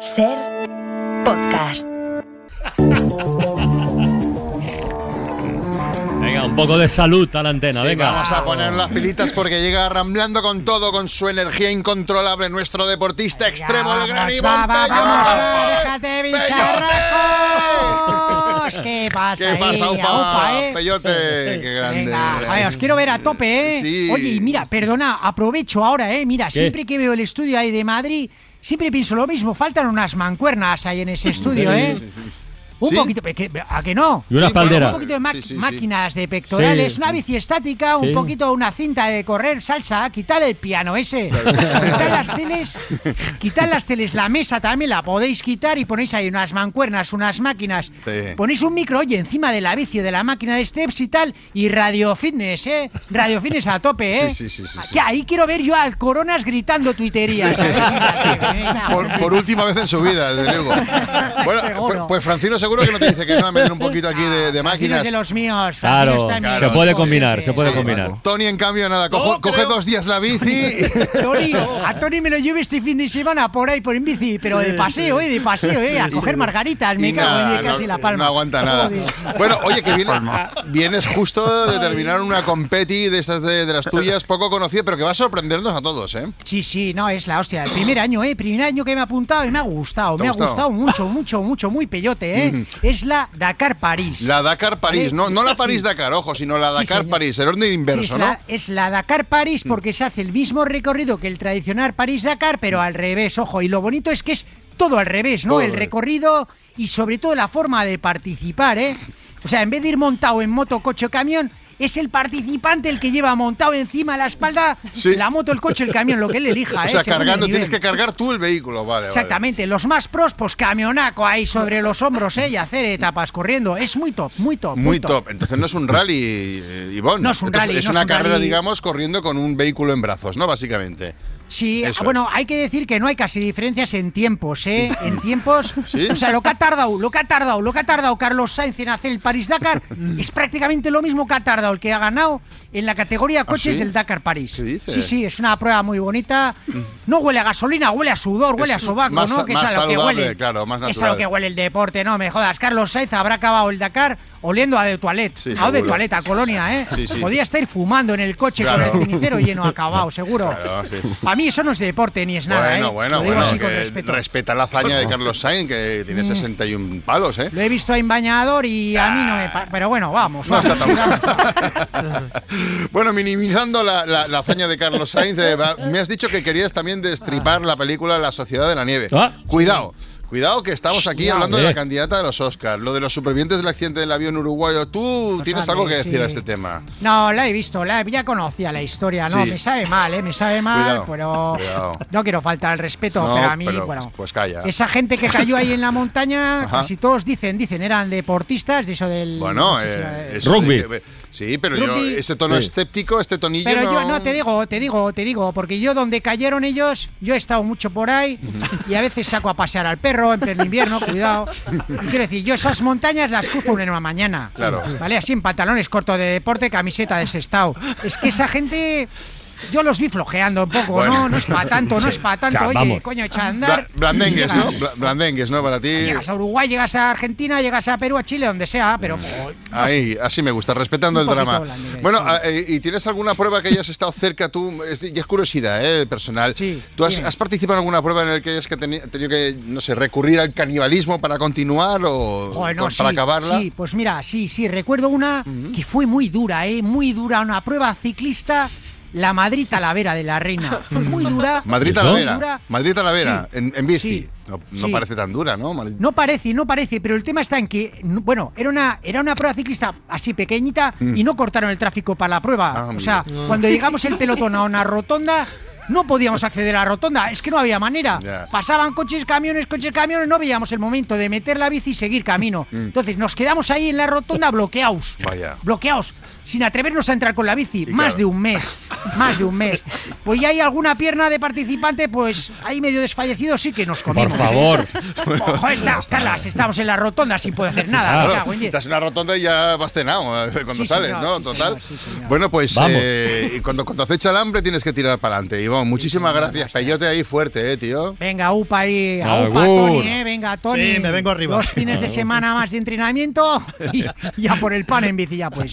Ser podcast. Venga, un poco de salud a la antena, Sí, venga. Vamos a poner las pilitas porque llega ramblando con todo, con su energía incontrolable, nuestro deportista extremo, el gran Vamos, Iván va, va, Peyote. vamos, va, déjate de bicharracos. ¿Qué pasa ¿Qué pasa, upa? Aupa, eh? Peyote, qué grande. Venga, joder, os quiero ver a tope, ¿eh? Sí. Oye, y mira, perdona, aprovecho ahora, ¿eh? Mira, ¿Qué? siempre que veo el estudio ahí de Madrid, siempre pienso lo mismo, faltan unas mancuernas ahí en ese estudio, ¿eh? Un ¿Sí? poquito, ¿que- ¿a que no? Y una Sí, espaldera. Un poquito de Sí, máquinas de pectorales, Sí. una bici estática, un Sí. poquito una cinta de correr, salsa, quitar el piano ese, quitar las teles, quitar las teles, la mesa también la podéis quitar y ponéis ahí unas mancuernas, unas máquinas, Sí. ponéis un micro, oye, encima de la bici, de la máquina de steps y tal, y radio fitness, ¿eh? Radio fitness a tope, ¿eh? Sí, sí, sí, sí, sí. Que ahí quiero ver yo al Coronas gritando tuiterías. Por, por última vez en su vida, desde luego. Bueno, pues, pues Francino seguro que no te dice que no, a meter un poquito aquí de, de Francino máquinas. de los míos. Claro, está se puede combinar, se puede Sí, combinar. Tony, en cambio, nada, cojo- No, coge dos días la bici. Tony, a Tony me lo llevo este fin de semana por ahí, por en bici, pero de paseo, ¿eh? De paseo, ¿eh? A coger margaritas, me cago en casi no, la palma. No aguanta nada. Bueno, oye, que viene- vienes justo de terminar una competi de estas de, de las tuyas, poco conocida, pero que va a sorprendernos a todos, ¿eh? Sí, sí, no, es la hostia. El primer año, ¿eh? Primer año que me ha apuntado y me ha gustado. ¿Te Me ha gustado mucho, mucho, mucho, muy peyote, ¿eh? Es la Dakar París. La Dakar París, no, no la Sí. París Dakar, ojo, sino la Sí, Dakar señor. París, el orden Sí, inverso, es, ¿no? la, es la Dakar París porque se hace el mismo recorrido que el tradicional París-Dakar, pero al revés, ojo. Y lo bonito es que es todo al revés, ¿no? Todo el recorrido y sobre todo la forma de participar, ¿eh? O sea, en vez de ir montado en moto, coche o camión, es el participante el que lleva montado encima la espalda Sí. la moto, el coche, el camión, lo que él elija, O ¿eh? sea, cargando, tienes que cargar tú el vehículo, vale. vale. Exactamente, los más pros, pues camionaco ahí sobre los hombros, ¿eh? Y hacer etapas corriendo. Es muy top, muy top. Muy top. Entonces no es un rally, eh, Ivonne. No es un Entonces, rally, Es no es una un carrera, rally. digamos, corriendo con un vehículo en brazos, ¿no? Básicamente. Sí, Eso bueno, hay que decir que no hay casi diferencias en tiempos, ¿eh? En tiempos. ¿Sí? O sea, lo que ha tardado, lo que ha tardado, lo que ha tardado Carlos Sainz en hacer el París-Dakar es prácticamente lo mismo que ha tardado el que ha ganado en la categoría coches ¿Ah, sí? del Dakar París. ¿Qué dice? Sí, sí, es una prueba muy bonita. No huele a gasolina, huele a sudor, huele Es a sobaco, más- ¿no? Que más es a lo que huele. claro, más Es a lo que huele el deporte, no me jodas. Carlos Sainz habrá acabado el Dakar oliendo a de toilette. Sí, a de toilette, a colonia, ¿eh? Sí, sí. Podía estar fumando en el coche Claro. con el cenicero lleno acabado, seguro. Claro, sí. Para mí eso no es deporte ni es nada, bueno, ¿eh? bueno, Lo digo bueno. así con que respeto. respeta la hazaña de Carlos Sainz, que tiene 61 palos, ¿eh? Lo he visto en bañador y a mí no me... pa- Pero bueno, vamos, No vamos. está tan Bueno, minimizando la, la- la hazaña de Carlos Sainz, eh, me has dicho que querías también destripar la película La Sociedad de la Nieve. Ah. Cuidado. Cuidado que estamos aquí hablando de la candidata de los Oscars, lo de los supervivientes del accidente del avión uruguayo. ¿Tú tienes algo que decir a este tema? No, la he visto, la ya conocía la historia, no, Sí. me sabe mal, ¿eh? Me sabe mal, Cuidado, pero cuidado. no quiero faltar al respeto, No, pero a mí, pero, bueno, pues calla. esa gente que cayó ahí en la montaña, Ajá. casi todos dicen, dicen, eran deportistas de eso del... Bueno, no sé si eh, era- eso Rugby. de sí, pero yo, este tono Sí. escéptico, este tonillo Pero no... yo no te digo, te digo, te digo, porque yo donde cayeron ellos, yo he estado mucho por ahí y a veces saco a pasear al perro en pleno invierno, cuidado. Y quiero decir, yo esas montañas las cruzo en una mañana. Claro. ¿Vale? Así en pantalones cortos de deporte, camiseta de. Es que esa gente. Yo los vi flojeando un poco, Bueno. ¿no? No es para tanto, no es para tanto. Ya, Oye, vamos. coño, echa a Bla- andar. blandengues, ¿no? Llegas- Bla- Blandengues, ¿no? Para ti. Llegas a Uruguay, llegas a Argentina, llegas a Perú, a Chile, donde sea, pero. Ahí, así me gusta, respetando Un el drama. Bueno, sí. ah, eh, ¿y tienes alguna prueba que hayas estado cerca tú? Es, y es curiosidad, ¿eh? Personal. Sí, ¿Tú has, participado en alguna prueba en la que hayas que teni- tenido que, no sé, recurrir al canibalismo para continuar o Joder, no, con- para acabarla? Sí, pues mira, sí, sí, recuerdo una que fue muy dura, ¿eh? Muy dura, una prueba ciclista, la Madrid Talavera de la Reina. Fue muy dura. Madrid. Talavera. Dura. Madrid Talavera, Sí. en, en bici. Sí. No, no Sí. parece tan dura, ¿no? No parece, no parece, pero el tema está en que, bueno, era una, era una prueba ciclista así pequeñita y no cortaron el tráfico para la prueba. Mm. Ah, o sea, cuando llegamos el pelotón a una rotonda, no podíamos acceder a la rotonda, es que no había manera. Ya. Pasaban coches, camiones, coches, camiones, no veíamos el momento de meter la bici y seguir camino. Mm. Entonces nos quedamos ahí en la rotonda bloqueados. Vaya. Bloqueados. Sin atrevernos a entrar con la bici. Y más claro. de un mes. Más de un mes. Pues ya hay alguna pierna de participante, pues ahí medio desfallecido, sí que nos comimos. Por favor. Ojo, está, está las- estamos en la rotonda sin poder hacer nada. Claro. cago. Estás en una rotonda y ya vas cenado eh, cuando Sí, sales, señor, ¿no? sí, Total. señor, sí, señor. bueno, pues Vamos. eh, y cuando, cuando acecha el hambre tienes que tirar para adelante. Iván, muchísimas gracias. Peyote ahí fuerte, eh, tío. Venga, upa ahí, a upa. Tony, eh, venga, Tony. Sí, me vengo arriba. Dos fines de semana más de entrenamiento y ya por el pan en bici ya pues.